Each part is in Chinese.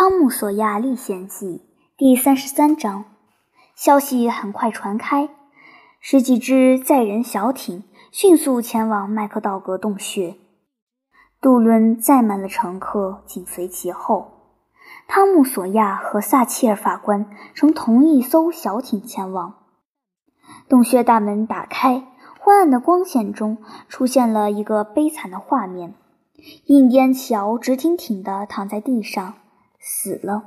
《汤姆·索亚历险记》第三十三章，消息很快传开，十几只载人小艇迅速前往麦克道格洞穴，渡轮载满了乘客，紧随其后。汤姆·索亚和萨切尔法官乘同一艘小艇前往。洞穴大门打开，昏暗的光线中出现了一个悲惨的画面：印第安乔直挺挺地躺在地上。死了，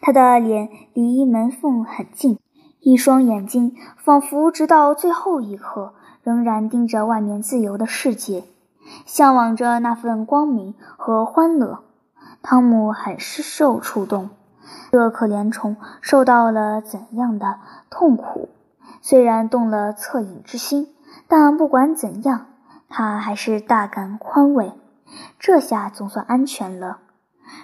他的脸离门缝很近，一双眼睛仿佛直到最后一刻仍然盯着外面自由的世界，向往着那份光明和欢乐。汤姆很是受触动，这可怜虫受到了怎样的痛苦？虽然动了恻隐之心，但不管怎样，他还是大感宽慰。这下总算安全了。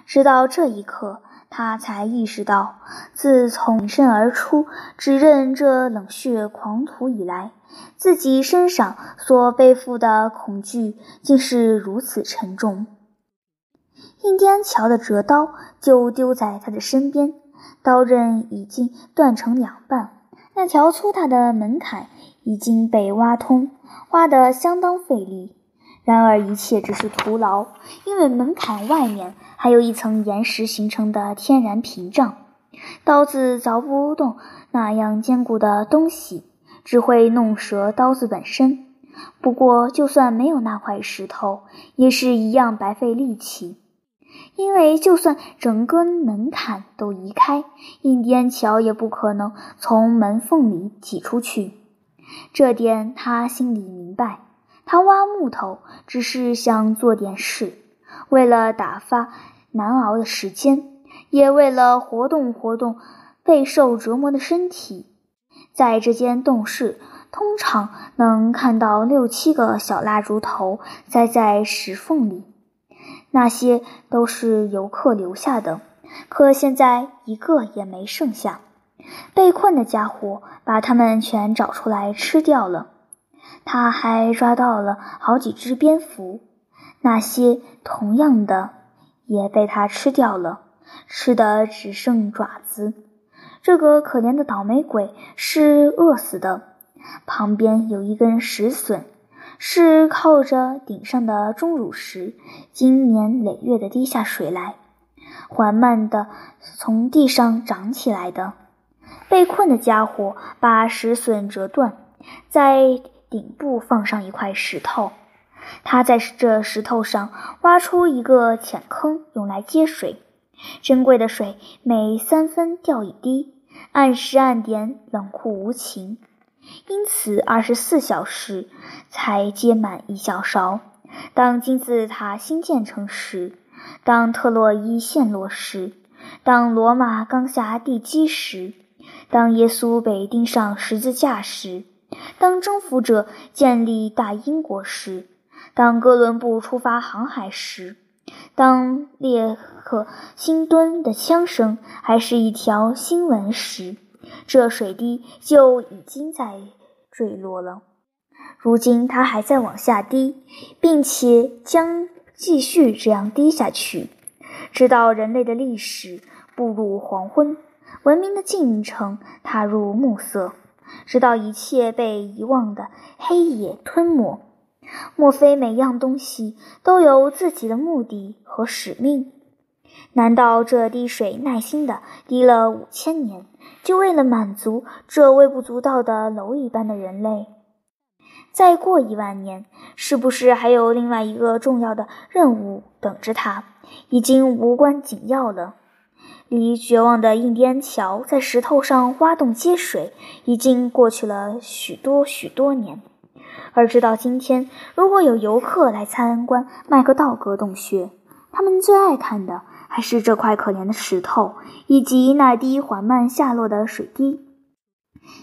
直到这一刻，他才意识到，自从挺身而出指认这冷血狂徒以来，自己身上所背负的恐惧竟是如此沉重。印第安乔的折刀就丢在他的身边，刀刃已经断成两半，那条粗大的门槛已经被挖通，挖得相当费力。然而一切只是徒劳，因为门槛外面还有一层岩石形成的天然屏障，刀子凿不动那样坚固的东西，只会弄折刀子本身。不过，就算没有那块石头，也是一样白费力气，因为就算整个门槛都移开，印第安乔也不可能从门缝里挤出去。这点他心里明白。他挖木头只是想做点事，为了打发难熬的时间，也为了活动活动备受折磨的身体。在这间洞室，通常能看到六七个小蜡烛头栽在石缝里，那些都是游客留下的，可现在一个也没剩下。被困的家伙把它们全找出来吃掉了。他还抓到了好几只蝙蝠，那些同样的也被他吃掉了，吃的只剩爪子。这个可怜的倒霉鬼是饿死的。旁边有一根石笋，是靠着顶上的钟乳石，经年累月的滴下水来，缓慢地从地上长起来的。被困的家伙把石笋折断，在。顶部放上一块石头，他在这石头上挖出一个浅坑，用来接水。珍贵的水每三分掉一滴，按时按点，冷酷无情，因此二十四小时才接满一小勺。当金字塔新建成时，当特洛伊陷落时，当罗马刚下地基时，当耶稣被钉上十字架时。当征服者建立大英国时，当哥伦布出发航海时，当列克星敦的枪声还是一条新闻时，这水滴就已经在坠落了。如今它还在往下滴，并且将继续这样滴下去，直到人类的历史步入黄昏，文明的进程踏入暮色。直到一切被遗忘的黑夜吞没，莫非每样东西都有自己的目的和使命？难道这滴水耐心地滴了五千年，就为了满足这微不足道的蝼蚁般的人类？再过一万年，是不是还有另外一个重要的任务等着他？已经无关紧要了。离绝望的印第安桥在石头上挖洞接水，已经过去了许多许多年。而直到今天，如果有游客来参观麦克道格洞穴，他们最爱看的还是这块可怜的石头，以及那滴缓慢下落的水滴。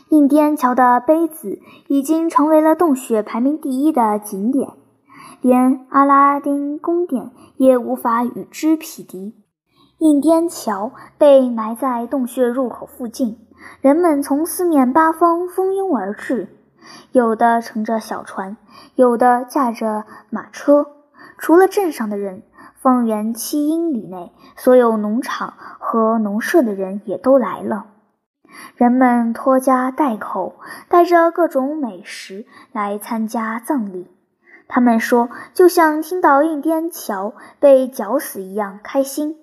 印第安桥的杯子已经成为了洞穴排名第一的景点，连阿拉丁宫殿也无法与之匹敌。印第安桥被埋在洞穴入口附近，人们从四面八方蜂拥而至，有的乘着小船，有的驾着马车。除了镇上的人，方圆七英里内，所有农场和农舍的人也都来了。人们拖家带口，带着各种美食来参加葬礼。他们说，就像听到印第安乔被绞死一样开心。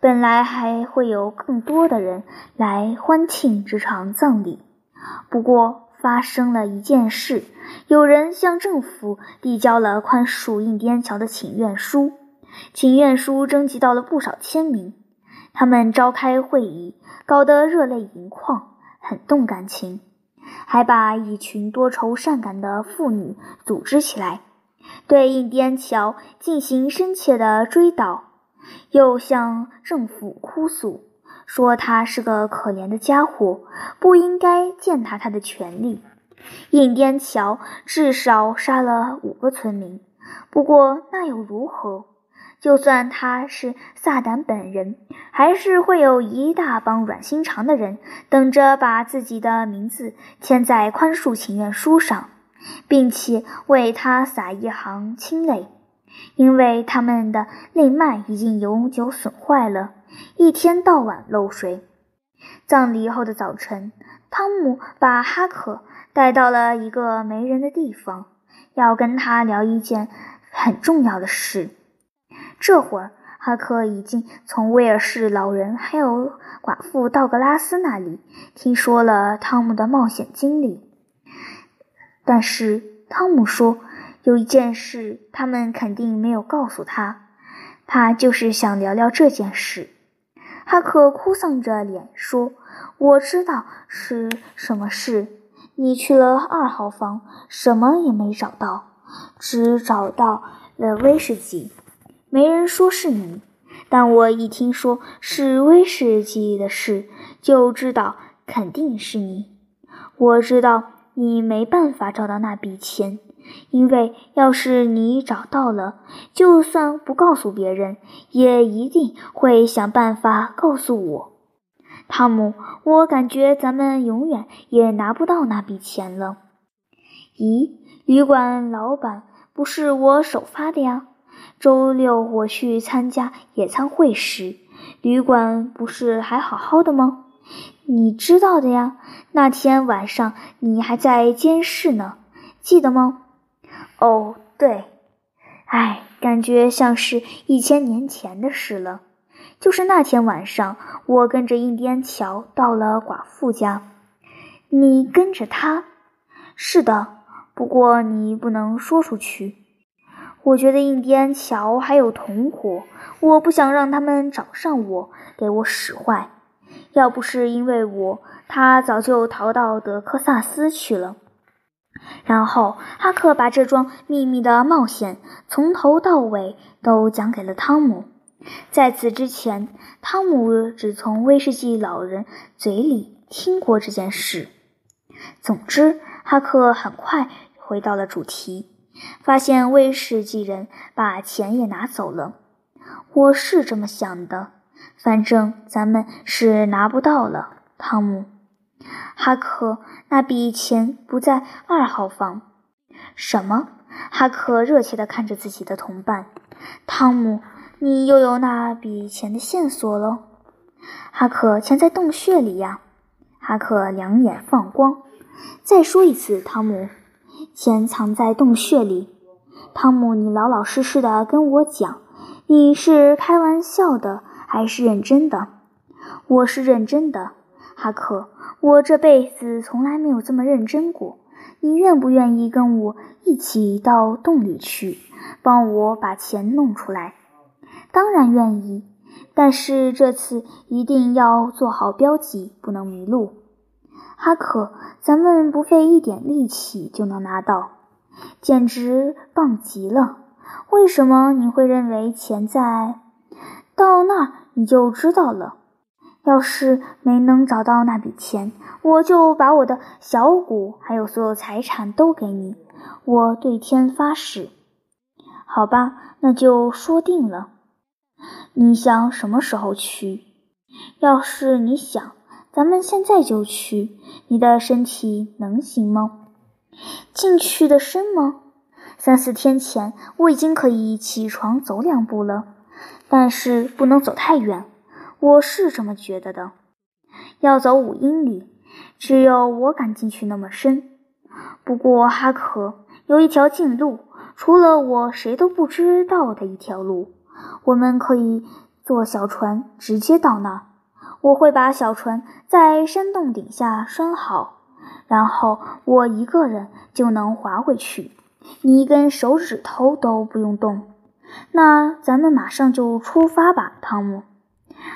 本来还会有更多的人来欢庆这场葬礼，不过发生了一件事：有人向政府递交了宽恕印第安乔的请愿书，请愿书征集到了不少签名。他们召开会议，搞得热泪盈眶，很动感情，还把一群多愁善感的妇女组织起来，对印第安乔进行深切的追悼。又向政府哭诉，说他是个可怜的家伙，不应该践踏他的权利。印第安乔至少杀了五个村民，不过那又如何？就算他是萨旦本人，还是会有一大帮软心肠的人等着把自己的名字签在宽恕请愿书上，并且为他洒一行清泪。因为他们的内脉已经永久损坏了，一天到晚漏水。葬礼后的早晨，汤姆把哈克带到了一个没人的地方，要跟他聊一件很重要的事。这会儿，哈克已经从威尔士老人还有寡妇道格拉斯那里听说了汤姆的冒险经历，但是汤姆说。有一件事，他们肯定没有告诉他，他就是想聊聊这件事。哈克哭丧着脸说：“我知道是什么事。你去了二号房，什么也没找到，只找到了威士忌。没人说是你，但我一听说是威士忌的事，就知道肯定是你。我知道你没办法找到那笔钱。”因为要是你找到了，就算不告诉别人，也一定会想办法告诉我，汤姆。我感觉咱们永远也拿不到那笔钱了。咦，旅馆老板不是我首发的呀？周六我去参加野餐会时，旅馆不是还好好的吗？你知道的呀。那天晚上你还在监视呢，记得吗？哦，对，哎，感觉像是一千年前的事了。就是那天晚上，我跟着印第安乔到了寡妇家。你跟着他？是的，不过你不能说出去。我觉得印第安乔还有同伙，我不想让他们找上我，给我使坏。要不是因为我，他早就逃到德克萨斯去了。然后，哈克把这桩秘密的冒险从头到尾都讲给了汤姆。在此之前，汤姆只从威士忌老人嘴里听过这件事。总之，哈克很快回到了主题，发现威士忌人把钱也拿走了。我是这么想的，反正咱们是拿不到了，汤姆。哈克，那笔钱不在二号房。什么？哈克热切地看着自己的同伴。汤姆，你又有那笔钱的线索了？哈克，钱在洞穴里呀。哈克两眼放光。再说一次，汤姆，钱藏在洞穴里。汤姆，你老老实实的跟我讲，你是开玩笑的还是认真的？我是认真的，哈克。我这辈子从来没有这么认真过。你愿不愿意跟我一起到洞里去，帮我把钱弄出来？当然愿意，但是这次一定要做好标记，不能迷路。哈克，咱们不费一点力气就能拿到，简直棒极了！为什么你会认为钱在？到那儿你就知道了。要是没能找到那笔钱，我就把我的小股还有所有财产都给你。我对天发誓。好吧，那就说定了。你想什么时候去？要是你想，咱们现在就去。你的身体能行吗？进去的深吗？三四天前，我已经可以起床走两步了，但是不能走太远。我是这么觉得的。要走五英里，只有我敢进去那么深。不过哈克有一条近路，除了我谁都不知道的一条路，我们可以坐小船直接到那儿。我会把小船在山洞顶下拴好，然后我一个人就能划回去，你一根手指头都不用动。那咱们马上就出发吧，汤姆。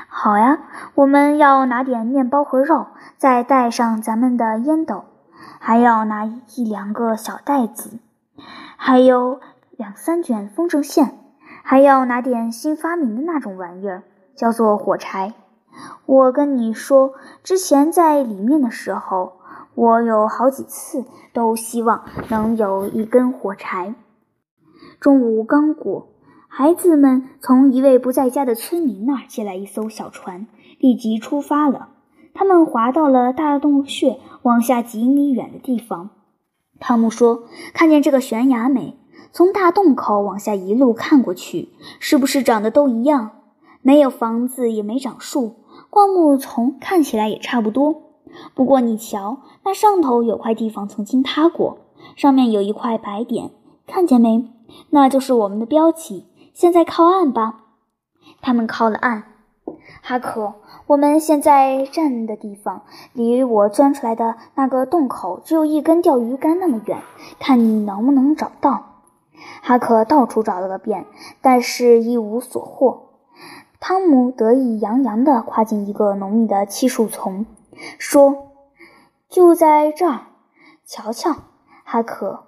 好呀，我们要拿点面包和肉，再带上咱们的烟斗，还要拿一两个小袋子，还有两三卷风筝线，还要拿点新发明的那种玩意儿，叫做火柴。我跟你说，之前在里面的时候，我有好几次都希望能有一根火柴。中午刚过。孩子们从一位不在家的村民那儿借来一艘小船，立即出发了。他们划到了大洞穴往下几米远的地方。汤姆说：“看见这个悬崖没？从大洞口往下一路看过去，是不是长得都一样？没有房子，也没长树，灌木丛看起来也差不多。不过你瞧，那上头有块地方曾经塌过，上面有一块白点，看见没？那就是我们的标记。”现在靠岸吧，他们靠了岸。哈克，我们现在站的地方离我钻出来的那个洞口只有一根钓鱼竿那么远，看你能不能找到。哈克到处找了个遍，但是一无所获。汤姆得意洋洋地跨进一个浓密的漆树丛，说：“就在这儿，瞧瞧，哈克，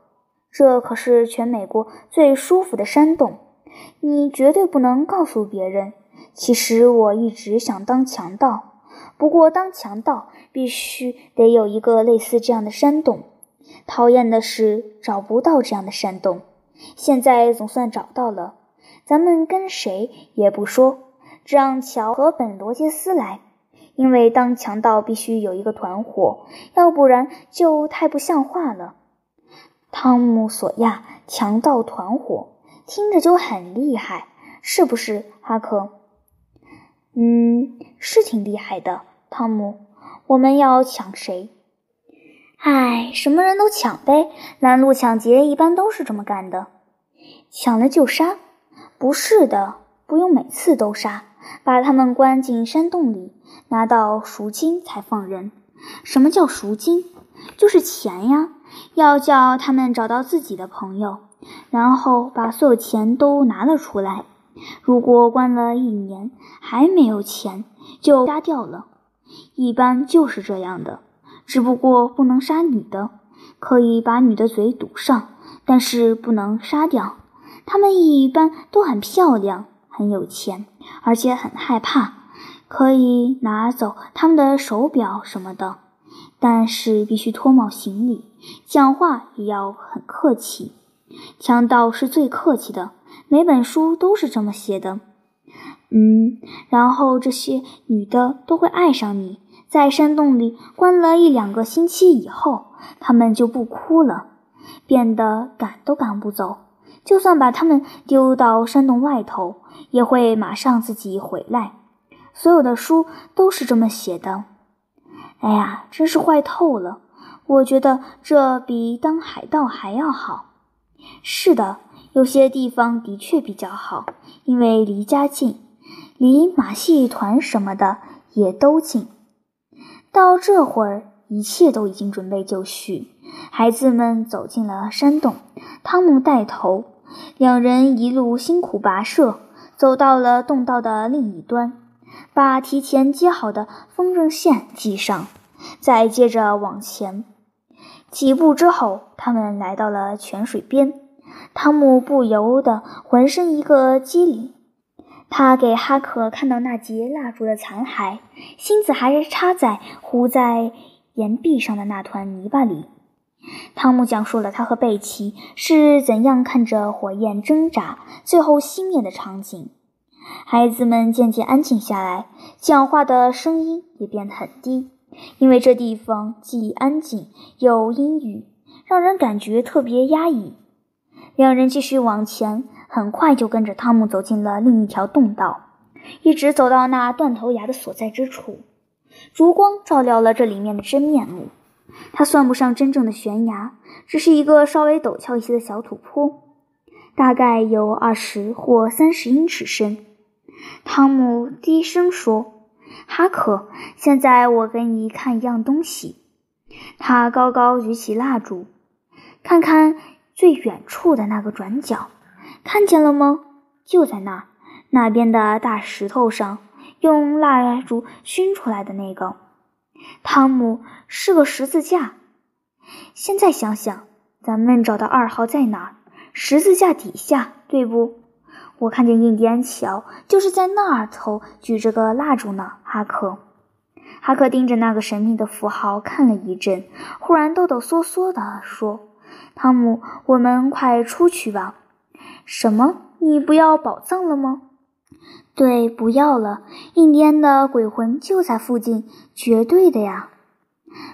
这可是全美国最舒服的山洞。”你绝对不能告诉别人。其实我一直想当强盗，不过当强盗必须得有一个类似这样的山洞。讨厌的是找不到这样的山洞。现在总算找到了，咱们跟谁也不说，只让乔和本·罗杰斯来，因为当强盗必须有一个团伙，要不然就太不像话了。汤姆·索亚，强盗团伙。听着就很厉害，是不是，哈克？嗯，是挺厉害的，汤姆。我们要抢谁？唉，什么人都抢呗。拦路抢劫一般都是这么干的，抢了就杀。不是的，不用每次都杀，把他们关进山洞里，拿到赎金才放人。什么叫赎金？就是钱呀，要叫他们找到自己的朋友。然后把所有钱都拿了出来。如果关了一年还没有钱，就杀掉了。一般就是这样的，只不过不能杀女的，可以把女的嘴堵上，但是不能杀掉。他们一般都很漂亮，很有钱，而且很害怕，可以拿走他们的手表什么的，但是必须脱帽行礼，讲话也要很客气。强盗是最客气的，每本书都是这么写的。嗯，然后这些女的都会爱上你。在山洞里关了一两个星期以后，她们就不哭了，变得赶都赶不走。就算把她们丢到山洞外头，也会马上自己回来。所有的书都是这么写的。哎呀，真是坏透了！我觉得这比当海盗还要好。是的，有些地方的确比较好，因为离家近，离马戏团什么的也都近。到这会儿，一切都已经准备就绪。孩子们走进了山洞，汤姆带头，两人一路辛苦跋涉，走到了洞道的另一端，把提前接好的风筝线系上，再接着往前。几步之后，他们来到了泉水边。汤姆不由得浑身一个激灵。他给哈克看到那截蜡烛的残骸，心子还是插在糊在岩壁上的那团泥巴里。汤姆讲述了他和贝奇是怎样看着火焰挣扎，最后熄灭的场景。孩子们渐渐安静下来，讲话的声音也变得很低。因为这地方既安静又阴郁，让人感觉特别压抑。两人继续往前，很快就跟着汤姆走进了另一条洞道，一直走到那断头崖的所在之处。烛光照亮了这里面的真面目。它算不上真正的悬崖，只是一个稍微陡峭一些的小土坡，大概有二十或三十英尺深。汤姆低声说：“哈克，现在我给你看一样东西。”他高高举起蜡烛，看看最远处的那个转角，看见了吗？就在那那边的大石头上，用蜡烛熏出来的那个。汤姆是个十字架。现在想想，咱们找到二号在哪儿？十字架底下，对不？我看见印第安乔就是在那儿头举着个蜡烛呢。哈克，哈克盯着那个神秘的符号看了一阵，忽然哆哆嗦嗦地说：“汤姆，我们快出去吧。”“什么？你不要宝藏了吗？”“对，不要了。印第安的鬼魂就在附近，绝对的呀。”“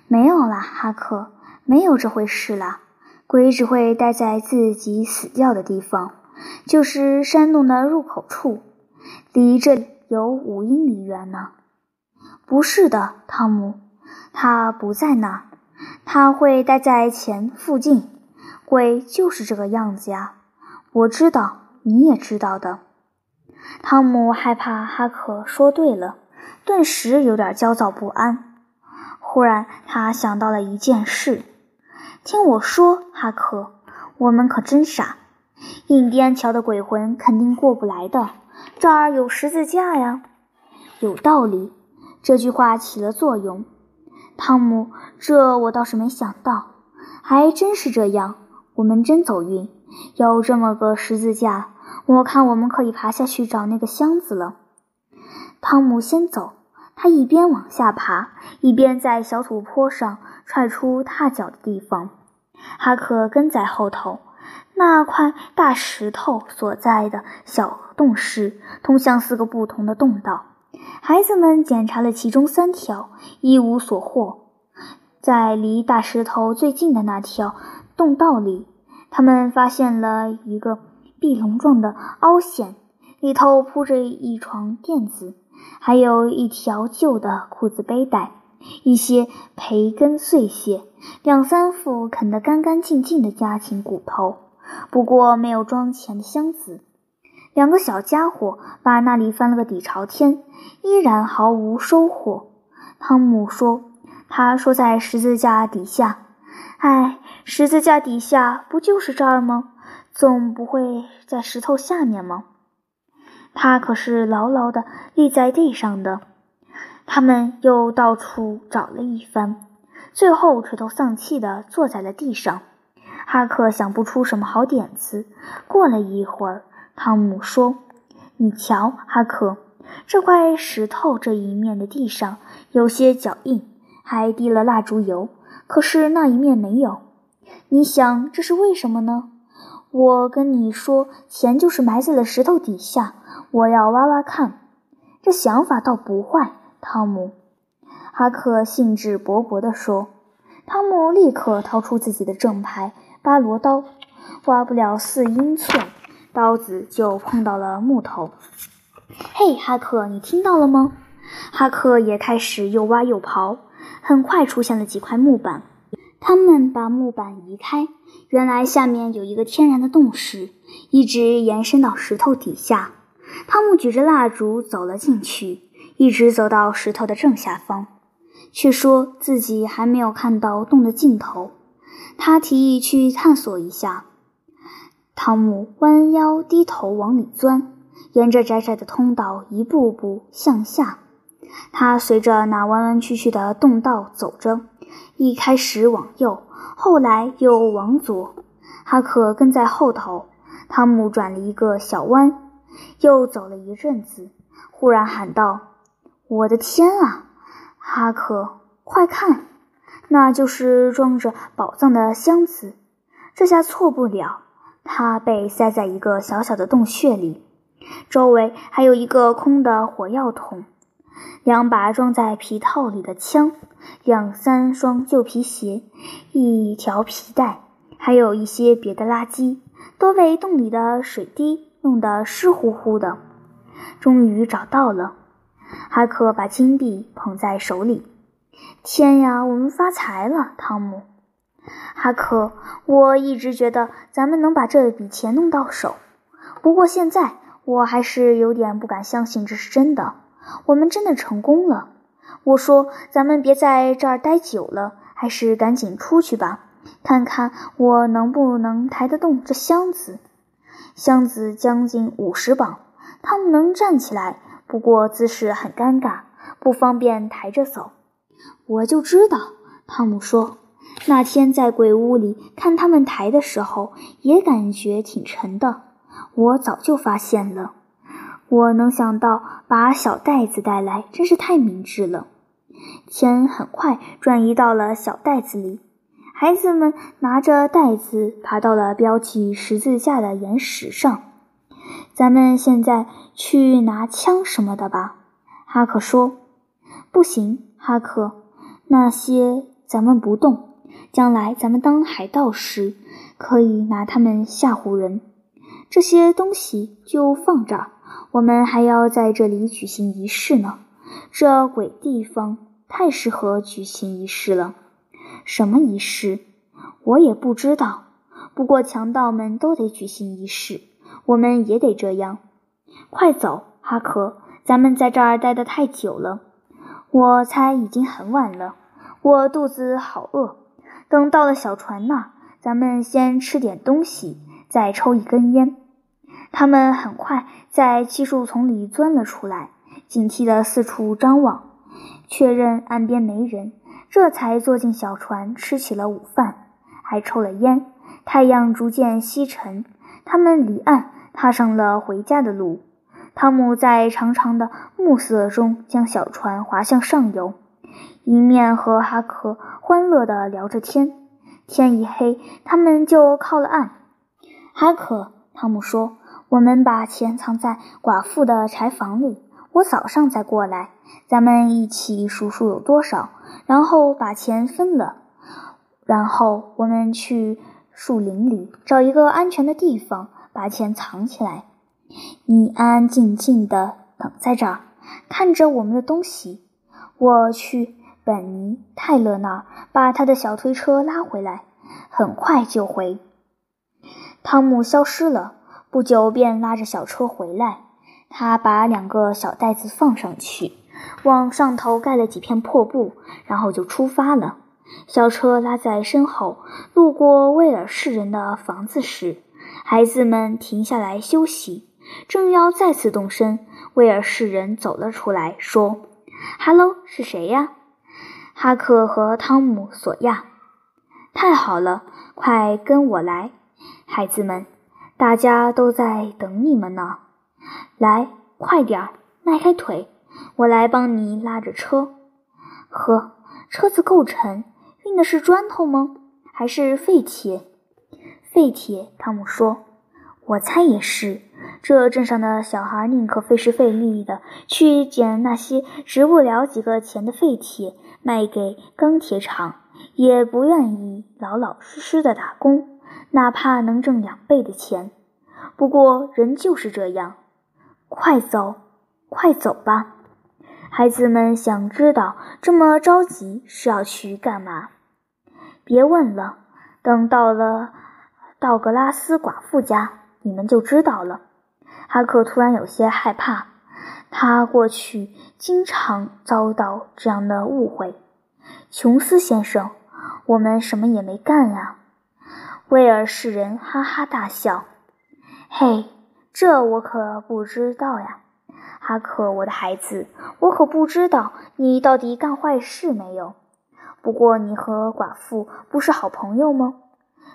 没有啦，哈克，没有这回事啦。鬼只会待在自己死掉的地方。”就是山洞的入口处，离这里有五英里远呢。不是的，汤姆，他不在那儿，他会待在前附近。鬼就是这个样子呀，我知道，你也知道的。汤姆害怕哈克说对了，顿时有点焦躁不安。忽然，他想到了一件事：听我说，哈克，我们可真傻。印第安桥的鬼魂肯定过不来的，这儿有十字架呀。有道理，这句话起了作用。汤姆，这我倒是没想到，还真是这样。我们真走运，有这么个十字架，我看我们可以爬下去找那个箱子了。汤姆先走，他一边往下爬，一边在小土坡上踹出踏脚的地方。哈克跟在后头。那块大石头所在的小洞室，通向四个不同的洞道。孩子们检查了其中三条，一无所获。在离大石头最近的那条洞道里，他们发现了一个壁笼状的凹陷，里头铺着一床垫子，还有一条旧的裤子背带，一些培根碎屑，两三副啃得干干净净的家禽骨头。不过没有装钱的箱子，两个小家伙把那里翻了个底朝天，依然毫无收获。汤姆说：“他说在十字架底下。哎，十字架底下不就是这儿吗？总不会在石头下面吗？他可是牢牢地立在地上的。”他们又到处找了一番，最后垂头丧气地坐在了地上。哈克想不出什么好点子。过了一会儿，汤姆说：“你瞧，哈克，这块石头这一面的地上有些脚印，还滴了蜡烛油。可是那一面没有。你想这是为什么呢？我跟你说，钱就是埋在了石头底下。我要挖挖看。这想法倒不坏。”汤姆，哈克兴致勃勃地说。汤姆立刻掏出自己的正牌。巴罗刀挖不了四英寸，刀子就碰到了木头。嘿，哈克，你听到了吗？哈克也开始又挖又刨。很快出现了几块木板，他们把木板移开，原来下面有一个天然的洞室，一直延伸到石头底下。汤姆举着蜡烛走了进去，一直走到石头的正下方，却说自己还没有看到洞的尽头。他提议去探索一下。汤姆弯腰低头往里钻，沿着窄窄的通道一步步向下。他随着那弯弯曲曲的洞道走着，一开始往右，后来又往左。哈克跟在后头。汤姆转了一个小弯，又走了一阵子，忽然喊道：“我的天啊！哈克，快看！”那就是装着宝藏的箱子，这下错不了。它被塞在一个小小的洞穴里，周围还有一个空的火药桶，两把装在皮套里的枪，两三双旧皮鞋，一条皮带，还有一些别的垃圾，都被洞里的水滴弄得湿乎乎的。终于找到了，哈克把金币捧在手里。天呀，我们发财了，汤姆！哈克，我一直觉得咱们能把这笔钱弄到手，不过现在我还是有点不敢相信这是真的。我们真的成功了！我说，咱们别在这儿待久了，还是赶紧出去吧，看看我能不能抬得动这箱子。箱子将近五十磅，汤姆能站起来，不过姿势很尴尬，不方便抬着走。我就知道，汤姆说。那天在鬼屋里看他们抬的时候，也感觉挺沉的。我早就发现了。我能想到把小袋子带来，真是太明智了。钱很快转移到了小袋子里。孩子们拿着袋子爬到了标记十字架的岩石上。咱们现在去拿枪什么的吧，哈克说。不行，哈克，那些咱们不动。将来咱们当海盗时，可以拿他们吓唬人。这些东西就放这儿，我们还要在这里举行仪式呢。这鬼地方太适合举行仪式了。什么仪式？我也不知道。不过强盗们都得举行仪式，我们也得这样。快走，哈克，咱们在这儿待得太久了。我猜已经很晚了，我肚子好饿。等到了小船那，咱们先吃点东西，再抽一根烟。他们很快在漆树丛里钻了出来，警惕地四处张望，确认岸边没人，这才坐进小船吃起了午饭，还抽了烟。太阳逐渐西沉，他们离岸，踏上了回家的路。汤姆在长长的暮色中将小船划向上游。一面和哈克欢乐地聊着天，天一黑，他们就靠了岸。哈克，汤姆说：“我们把钱藏在寡妇的柴房里，我早上再过来，咱们一起数数有多少，然后把钱分了。然后我们去树林里找一个安全的地方，把钱藏起来。你安安静静地等在这儿，看着我们的东西。我去。”本尼泰勒那儿把他的小推车拉回来，很快就回。汤姆消失了，不久便拉着小车回来。他把两个小袋子放上去，往上头盖了几片破布，然后就出发了。小车拉在身后，路过威尔士人的房子时，孩子们停下来休息，正要再次动身，威尔士人走了出来，说哈喽，是谁呀？”哈克和汤姆·索亚，太好了，快跟我来，孩子们，大家都在等你们呢。来，快点儿，迈开腿，我来帮你拉着车。呵，车子够沉，运的是砖头吗？还是废铁？废铁，汤姆说。我猜也是。这镇上的小孩宁可费时费力的去捡那些值不了几个钱的废铁。卖给钢铁厂，也不愿意老老实实的打工，哪怕能挣两倍的钱。不过人就是这样。快走，快走吧！孩子们想知道这么着急是要去干嘛？别问了，等到了道格拉斯寡妇家，你们就知道了。哈克突然有些害怕。他过去经常遭到这样的误会。琼斯先生，我们什么也没干啊！威尔士人哈哈大笑。嘿，这我可不知道呀，哈克，我的孩子，我可不知道你到底干坏事没有。不过你和寡妇不是好朋友吗？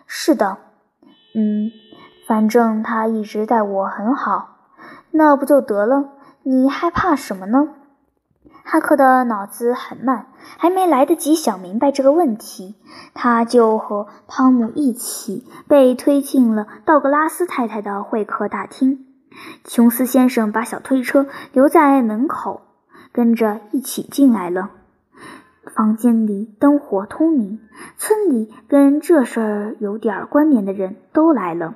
是的。嗯，反正他一直待我很好，那不就得了？你害怕什么呢？哈克的脑子很慢，还没来得及想明白这个问题，他就和汤姆一起被推进了道格拉斯太太的会客大厅。琼斯先生把小推车留在门口，跟着一起进来了。房间里灯火通明，村里跟这事儿有点关联的人都来了。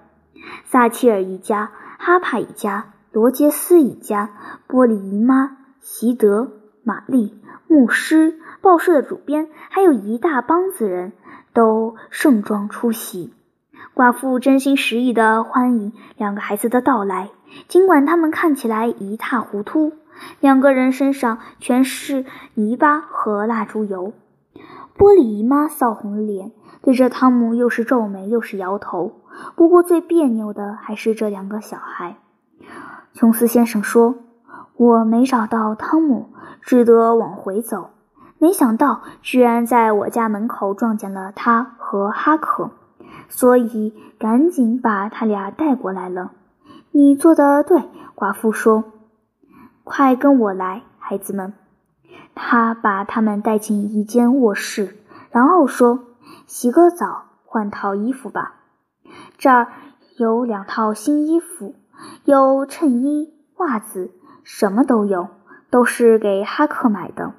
撒切尔一家、哈帕一家、罗杰斯一家、波利姨妈、席德、玛丽、牧师、报社的主编，还有一大帮子人都盛装出席。寡妇真心实意地欢迎两个孩子的到来，尽管他们看起来一塌糊涂，两个人身上全是泥巴和蜡烛油。玻璃姨妈臊红了脸，对着汤姆又是皱眉又是摇头。不过最别扭的还是这两个小孩。琼斯先生说：“我没找到汤姆，只得往回走，没想到居然在我家门口撞见了他和哈克。”所以赶紧把他俩带过来了。你做的对，寡妇说：“快跟我来，孩子们。”他把他们带进一间卧室，然后说：“洗个澡，换套衣服吧。这儿有两套新衣服，有衬衣、袜子，什么都有，都是给哈克买的。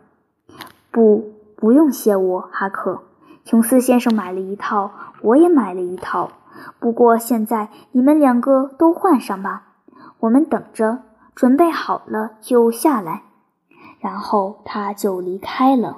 不，不用谢我，哈克。”琼斯先生买了一套，我也买了一套。不过现在你们两个都换上吧，我们等着，准备好了就下来。然后他就离开了。